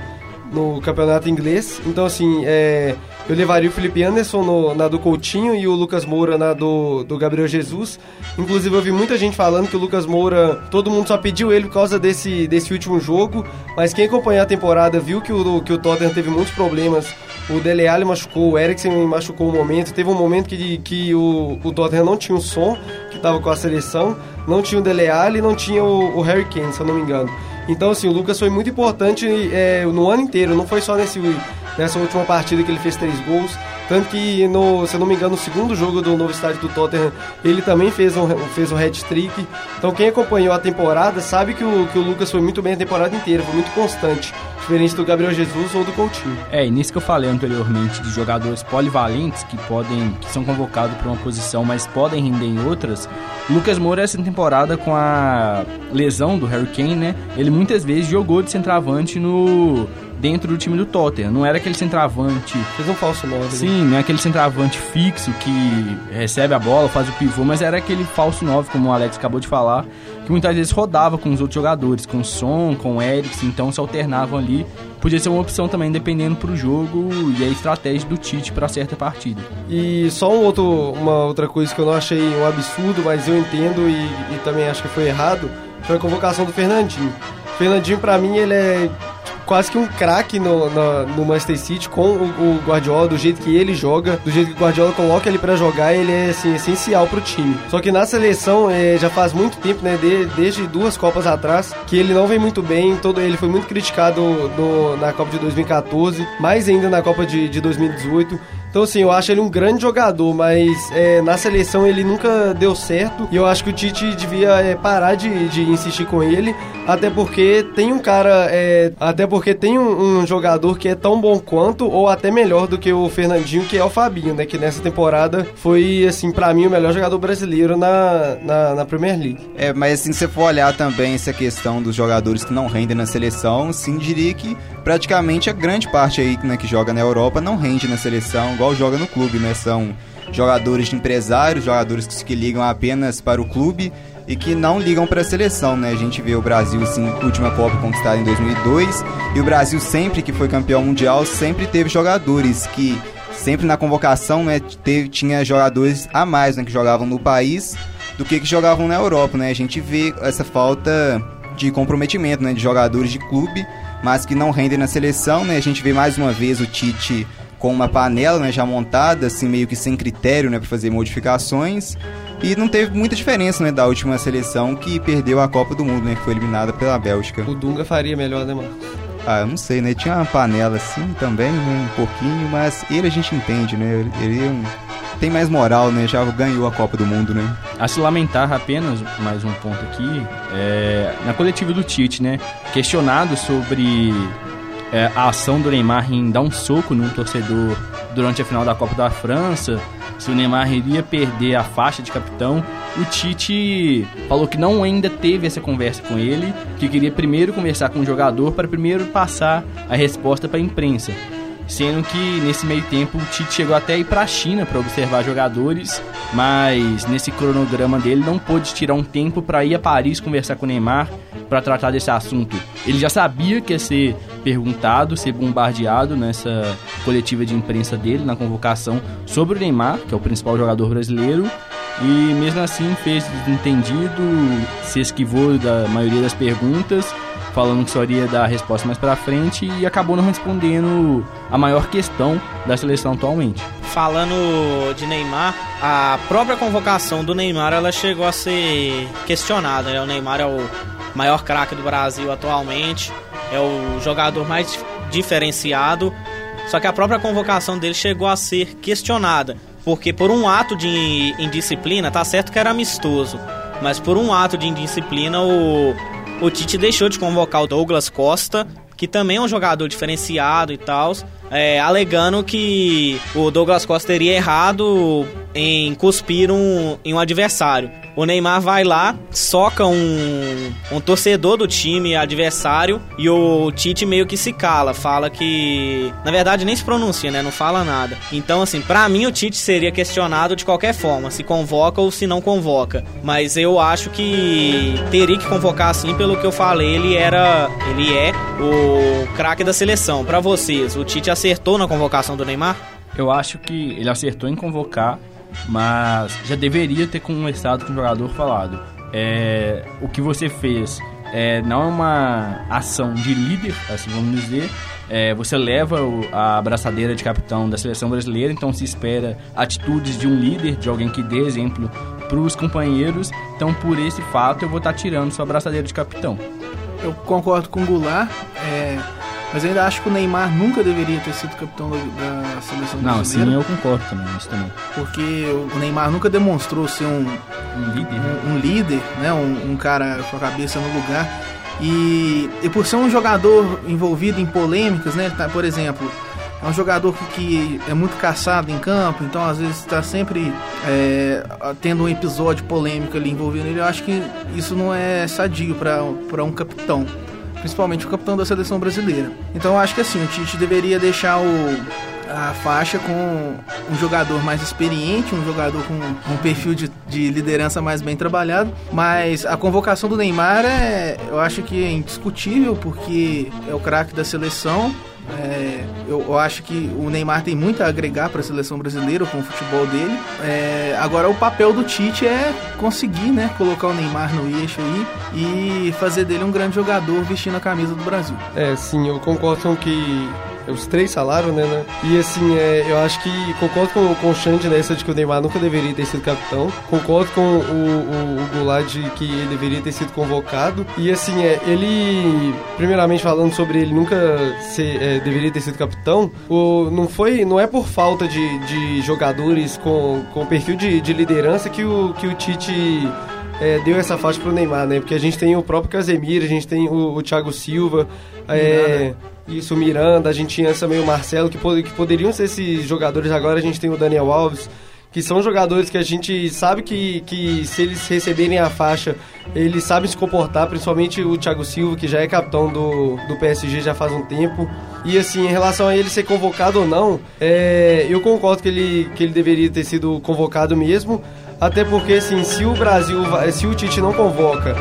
no campeonato inglês. Então, assim, é, eu levaria o Felipe Anderson no, na do Coutinho e o Lucas Moura na do, do Gabriel Jesus. Inclusive, eu vi muita gente falando que o Lucas Moura, todo mundo só pediu ele por causa desse, desse último jogo. Mas quem acompanhou a temporada viu que o, que o Tottenham teve muitos problemas. O Dele Alli machucou, o Eriksen machucou um momento. Teve um momento que, que o, o Tottenham não tinha o som, que estava com a seleção. Não tinha o Dele Alli, não tinha o, o Harry Kane, se eu não me engano. Então, assim, o Lucas foi muito importante é, no ano inteiro, não foi só nesse, nessa última partida que ele fez três gols. Tanto que, no, se eu não me engano, no segundo jogo do novo estádio do Tottenham, ele também fez um, fez um hat-trick. Então, quem acompanhou a temporada sabe que o, que o Lucas foi muito bem a temporada inteira, foi muito constante. Diferente do Gabriel Jesus ou do Coutinho. É, e nisso que eu falei anteriormente de jogadores polivalentes que podem, que são convocados para uma posição, mas podem render em outras. Lucas Moura, essa temporada, com a lesão do Harry Kane, né? Ele muitas vezes jogou de centroavante no dentro do time do Tottenham. Não era aquele centroavante. Fez um falso 9. Sim, não é aquele centroavante fixo que recebe a bola, faz o pivô, mas era aquele falso 9, como o Alex acabou de falar, que muitas vezes rodava com os outros jogadores, com o Son, com o Eriksen, então se alternavam ali. Podia ser uma opção também, dependendo pro jogo e a estratégia do Tite para certa partida. E só um outro, uma outra coisa que eu não achei um absurdo, mas eu entendo e, e também acho que foi errado, foi a convocação do Fernandinho. O Fernandinho, para mim, ele é quase que um craque no, no, Manchester City com o, o, Guardiola, do jeito que ele joga, do jeito que o Guardiola coloca ele para jogar, ele é assim, essencial pro time. Só que na seleção é, já faz muito tempo, né, de, desde duas Copas atrás, que ele não vem muito bem, todo ele foi muito criticado no, na Copa de 2014, mais ainda na Copa de, de 2018. Então, assim, eu acho ele um grande jogador, mas é, na seleção ele nunca deu certo. E eu acho que o Tite devia é, parar de, de insistir com ele, até porque tem um cara, é, até porque tem um, um, jogador que é tão bom quanto, ou até melhor do que o Fernandinho, que é o Fabinho, né? Que nessa temporada foi, assim, para mim o melhor jogador brasileiro na, na, na, Premier League. É, mas assim, se você for olhar também essa questão dos jogadores que não rendem na seleção, sim, diria que praticamente a grande parte aí né, que joga na Europa não rende na seleção, igual joga no clube, né? São jogadores de empresários, jogadores que, ligam apenas para o clube e que não ligam para a seleção, né? A gente vê o Brasil, assim, última Copa conquistada em 2002, e o Brasil sempre que foi campeão mundial sempre teve jogadores que sempre na convocação, né, teve, tinha jogadores a mais, né, que jogavam no país do que que jogavam na Europa, né? A gente vê essa falta de comprometimento, né, de jogadores de clube, mas que não rendem na seleção, né? A gente vê mais uma vez o Tite com uma panela, né, já montada, assim meio que sem critério, né, para fazer modificações. E não teve muita diferença, né, da última seleção que perdeu a Copa do Mundo, né, que foi eliminada pela Bélgica. O Dunga faria melhor, né, Marcos? Ah, eu não sei, né? Tinha uma panela assim também, né? Um pouquinho, mas ele a gente entende, né? Ele é tem mais moral, né? Já ganhou a Copa do Mundo, né? A se lamentar apenas, mais um ponto aqui, é, na coletiva do Tite, né? Questionado sobre é, a ação do Neymar em dar um soco num torcedor durante a final da Copa da França, se o Neymar iria perder a faixa de capitão, o Tite falou que não ainda teve essa conversa com ele, que queria primeiro conversar com o jogador para primeiro passar a resposta para a imprensa. Sendo que nesse meio tempo o Tite chegou até a ir para a China para observar jogadores, mas nesse cronograma dele não pôde tirar um tempo para ir a Paris conversar com o Neymar para tratar desse assunto. Ele já sabia que ia ser perguntado, ser bombardeado nessa coletiva de imprensa dele, na convocação, sobre o Neymar, que é o principal jogador brasileiro, e mesmo assim fez entendido, se esquivou da maioria das perguntas, falando que só iria dar a resposta mais pra frente e acabou não respondendo a maior questão da seleção atualmente. Falando de Neymar, a própria convocação do Neymar ela chegou a ser questionada. Né? O Neymar é o maior craque do Brasil atualmente, é o jogador mais diferenciado. Só que a própria convocação dele chegou a ser questionada, porque por um ato de indisciplina, tá certo que era amistoso, mas por um ato de indisciplina o, o Tite deixou de convocar o Douglas Costa, que também é um jogador diferenciado e tal, é, alegando que o Douglas Costa teria errado em cuspir um, em um adversário. O Neymar vai lá, soca um, um torcedor do time adversário e o Tite meio que se cala, fala que. Na verdade, nem se pronuncia, né? Não fala nada. Então, assim, pra mim o Tite seria questionado de qualquer forma, se convoca ou se não convoca. Mas eu acho que teria que convocar sim, pelo que eu falei, ele era. Ele é o craque da seleção. Pra vocês, o Tite acertou na convocação do Neymar? Eu acho que ele acertou em convocar, mas já deveria ter conversado com o jogador falado. É, o que você fez é, não é uma ação de líder, assim vamos dizer. É, você leva o- a abraçadeira de capitão da seleção brasileira, então se espera atitudes de um líder, de alguém que dê exemplo para os companheiros. Então, por esse fato, eu vou estar tirando sua abraçadeira de capitão. Eu concordo com o Goulart, é, mas eu ainda acho que o Neymar nunca deveria ter sido capitão da, da seleção Não, brasileira. sim, eu concordo também, isso também. Porque o Neymar nunca demonstrou ser um, Um líder, né? um, um líder, né? Um, um cara com a cabeça no lugar. E, e por ser um jogador envolvido em polêmicas, né? Tá, por exemplo, é um jogador que, que é muito caçado em campo, então às vezes está sempre é, tendo um episódio polêmico ali envolvendo ele. Eu acho que isso não é sadio para um capitão. Principalmente o capitão da seleção brasileira. Então eu acho que assim, o Tite deveria deixar o, a faixa com um jogador mais experiente, um jogador com um perfil de, de liderança mais bem trabalhado. Mas a convocação do Neymar é, eu acho que é indiscutível, porque é o craque da seleção. É, eu, eu acho que o Neymar tem muito a agregar para a seleção brasileira com o futebol dele. É, agora, o papel do Tite é conseguir né, colocar o Neymar no eixo aí e fazer dele um grande jogador vestindo a camisa do Brasil. É, sim, eu concordo com que os três falaram, né, né? E assim, é, eu acho que concordo com, com o Xande nessa de que o Neymar nunca deveria ter sido capitão. Concordo com o, o, o Goulart de que ele deveria ter sido convocado. E assim, é, ele, primeiramente falando sobre ele nunca ser, é, deveria ter sido capitão, o, não foi, não é por falta de, de jogadores com, com perfil de, de liderança que o, que o Tite é, deu essa faixa pro Neymar, né? Porque a gente tem o próprio Casemiro, a gente tem o, o Thiago Silva, é, isso, o Miranda, a gente tinha também o Marcelo, que, pod- que poderiam ser esses jogadores agora, a gente tem o Daniel Alves, que são jogadores que a gente sabe que, que se eles receberem a faixa, eles sabem se comportar, principalmente o Thiago Silva, que já é capitão do, do PSG já faz um tempo. E assim, em relação a ele ser convocado ou não, é, eu concordo que ele, que ele deveria ter sido convocado mesmo, até porque assim, se o Brasil, se o Tite não convoca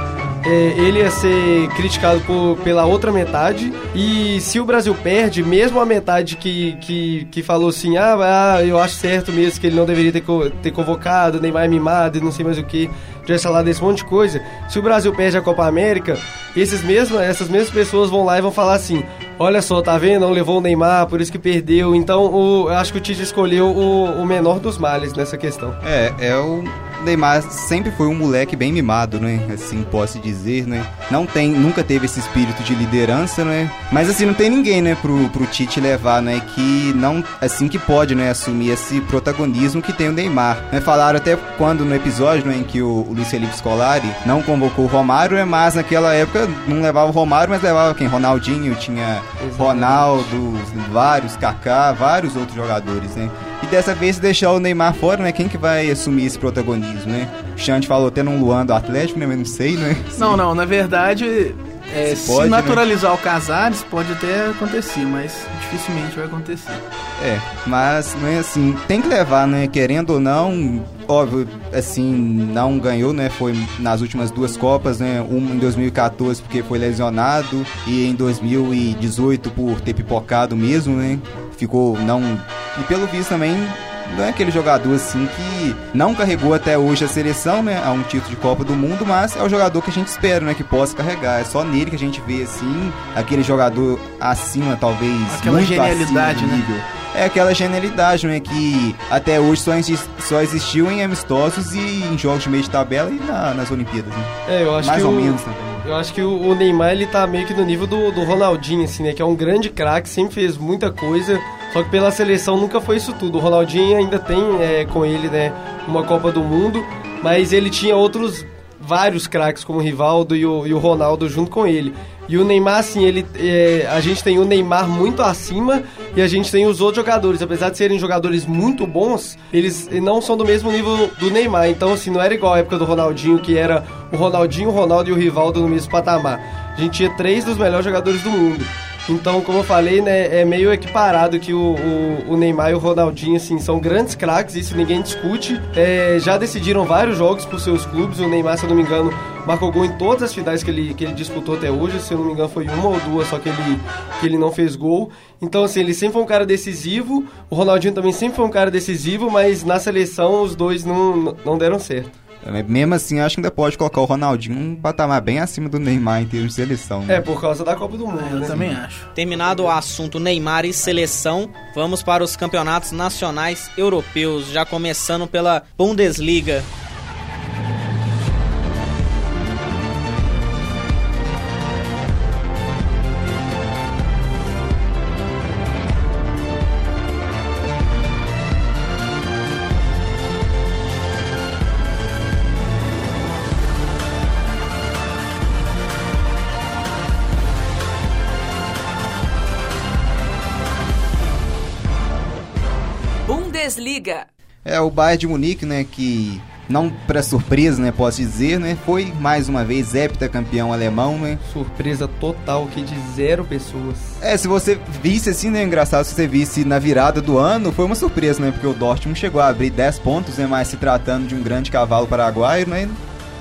ele ia ser criticado por, pela outra metade. E se o Brasil perde, mesmo a metade que, que, que falou assim: ah, ah, eu acho certo mesmo que ele não deveria ter, ter convocado, Neymar é mimado e não sei mais o que, já falar desse monte de coisa. Se o Brasil perde a Copa América, esses mesmos, essas mesmas pessoas vão lá e vão falar assim: olha só, tá vendo? Não levou o Neymar, por isso que perdeu. Então, o, eu acho que o Tite escolheu o, o menor dos males nessa questão. É, é o Neymar sempre foi um moleque bem mimado, né? Assim, posso dizer, né? Não tem, nunca teve esse espírito de liderança, né? Mas assim, não tem ninguém, né, pro, pro Tite levar, né? Que não, assim, que pode, né, assumir esse protagonismo que tem o Neymar. Né? Falaram até quando no episódio, né, em que o, o Luiz Felipe Scolari não convocou o Romário, né? Mas naquela época não levava o Romário, mas levava quem? Ronaldinho, tinha Ronaldo, vários, Kaká, vários outros jogadores, né? E dessa vez deixar o Neymar fora, né? Quem que vai assumir esse protagonismo, né? O Xande falou tendo um Luan do Atlético, né? Mas não sei, né? Não, não, na verdade, é, se, pode, né? naturalizar né? o Casares, pode até acontecer, mas dificilmente vai acontecer. É, mas não é assim, tem que levar, né? Querendo ou não, óbvio, assim, não ganhou, né? Foi nas últimas duas Copas, né? Uma em 2014 porque foi lesionado e em 2018 por ter pipocado mesmo, né? Ficou não e pelo visto também não é aquele jogador assim que não carregou até hoje a seleção, né, a um título de Copa do Mundo, mas é o jogador que a gente espera, né, que possa carregar. É só nele que a gente vê assim, aquele jogador acima talvez aquela genialidade, né? É aquela genialidade, né, que até hoje só, só existiu em amistosos e em jogos de meio de tabela e na, nas Olimpíadas, né? É, eu acho Mais que ou o... menos também. Eu acho que o Neymar ele tá meio que no nível do, do Ronaldinho, assim, né? Que é um grande craque, sempre fez muita coisa, só que pela seleção nunca foi isso tudo. O Ronaldinho ainda tem é, com ele, né, uma Copa do Mundo, mas ele tinha outros vários craques como o Rivaldo e o, e o Ronaldo junto com ele. E o Neymar, assim, ele, é, a gente tem o Neymar muito acima e a gente tem os outros jogadores. Apesar de serem jogadores muito bons, eles não são do mesmo nível do Neymar. Então, assim, não era igual a época do Ronaldinho, que era o Ronaldinho, o Ronaldo e o Rivaldo no mesmo patamar. A gente tinha três dos melhores jogadores do mundo. Então, como eu falei, né, é meio equiparado que o, o, o Neymar e o Ronaldinho, assim, são grandes craques, isso ninguém discute. É, já decidiram vários jogos por seus clubes. O Neymar, se eu não me engano, marcou gol em todas as finais que ele, que ele disputou até hoje. Se eu não me engano, foi uma ou duas, só que ele, que ele não fez gol. Então, assim, ele sempre foi um cara decisivo. O Ronaldinho também sempre foi um cara decisivo, mas na seleção os dois não, não deram certo. Mesmo assim, acho que ainda pode colocar o Ronaldinho um patamar bem acima do Neymar em termos de seleção. Né? É, por causa da Copa do Mundo. É, eu né? também acho. Terminado o assunto Neymar e seleção, vamos para os campeonatos nacionais europeus, já começando pela Bundesliga. Bundesliga. O Bayern de Munique, né, que não para surpresa, né, posso dizer, né, foi mais uma vez campeão alemão, né? Surpresa total que de zero pessoas. É, se você visse assim, né, engraçado se você visse na virada do ano, foi uma surpresa, né, porque o Dortmund chegou a abrir 10 pontos, né, mas se tratando de um grande cavalo paraguaio, né,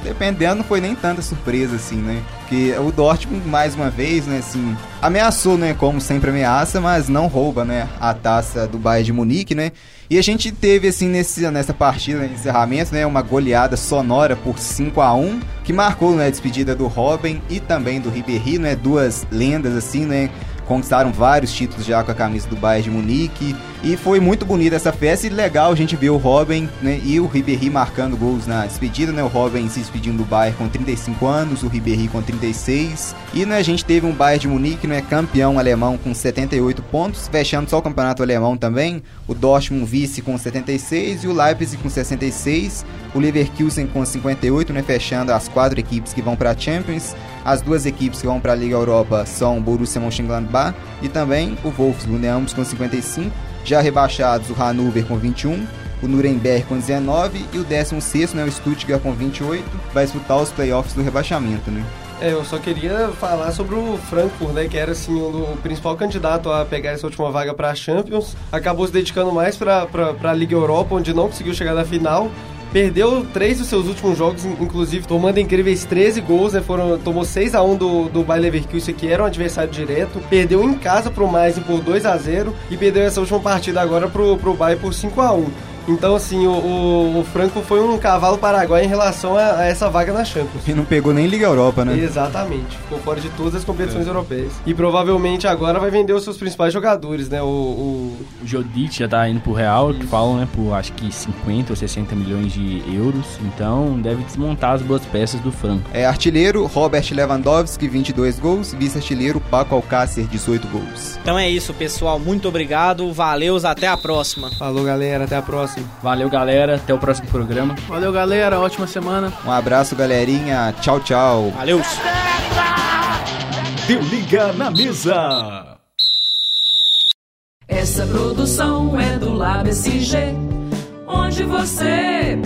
dependendo, não foi nem tanta surpresa assim, né? Porque o Dortmund, mais uma vez, né, assim, ameaçou, né, como sempre ameaça, mas não rouba, né, a taça do Bayern de Munique, né? E a gente teve, assim, nesse, nessa partida, encerramento, né, uma goleada sonora por 5 a 1 que marcou, né, a despedida do Robin e também do Ribéry, né, duas lendas, assim, né, conquistaram vários títulos já com a camisa do Bayern de Munique. E foi muito bonita essa festa e legal a gente ver o Robin né, e o Ribéry marcando gols na despedida, né? O Robin se despedindo do Bayern com 35 anos, o Ribéry com 36. E né, a gente teve um Bayern de Munique, né, campeão alemão com 78 pontos, fechando só o campeonato alemão também. O Dortmund vice com 76 e o Leipzig com 66. O Leverkusen com 58, né, fechando as quatro equipes que vão para a Champions. As duas equipes que vão para a Liga Europa são o Borussia Mönchengladbach e também o Wolfsburg, né, ambos com 55. Já rebaixados o Hannover com 21, o Nuremberg com 19 e o 16 né, o Stuttgart com 28, vai disputar os playoffs do rebaixamento, né? É, eu só queria falar sobre o Frankfurt, né, que era assim o, principal candidato a pegar essa última vaga para a Champions. Acabou se dedicando mais para a Liga Europa, onde não conseguiu chegar na final. Perdeu três dos seus últimos jogos, inclusive tomando incríveis 13 gols, né? Foram, tomou 6 a 1 do, do Bayer Leverkusen, que era um adversário direto. Perdeu em casa pro Mais por 2 a 0 e perdeu essa última partida agora pro, pro Bayern por 5 a 1 então, assim, o, o, o, Franco foi um cavalo paraguai em relação a, a, essa vaga na Champions. E não pegou nem Liga Europa, né? Exatamente. Ficou fora de todas as competições é. europeias. E provavelmente agora vai vender os seus principais jogadores, né? O, o... o Jodic já tá indo pro Real, Isso. que falam, né? Por acho que 50 ou 60 milhões de euros. Então, deve desmontar as boas peças do Franco. É artilheiro, Robert Lewandowski, 22 gols. Vice-artilheiro, Paco Alcácer, 18 gols. Então é isso, pessoal. Muito obrigado. Valeus, até a próxima. Falou, galera. Até a próxima próximo. Valeu, galera. Até o próximo programa. Valeu, galera. Ótima semana. Um abraço, galerinha. Tchau, tchau. Valeu. Deu liga na mesa. Essa produção é do Lab SG, onde você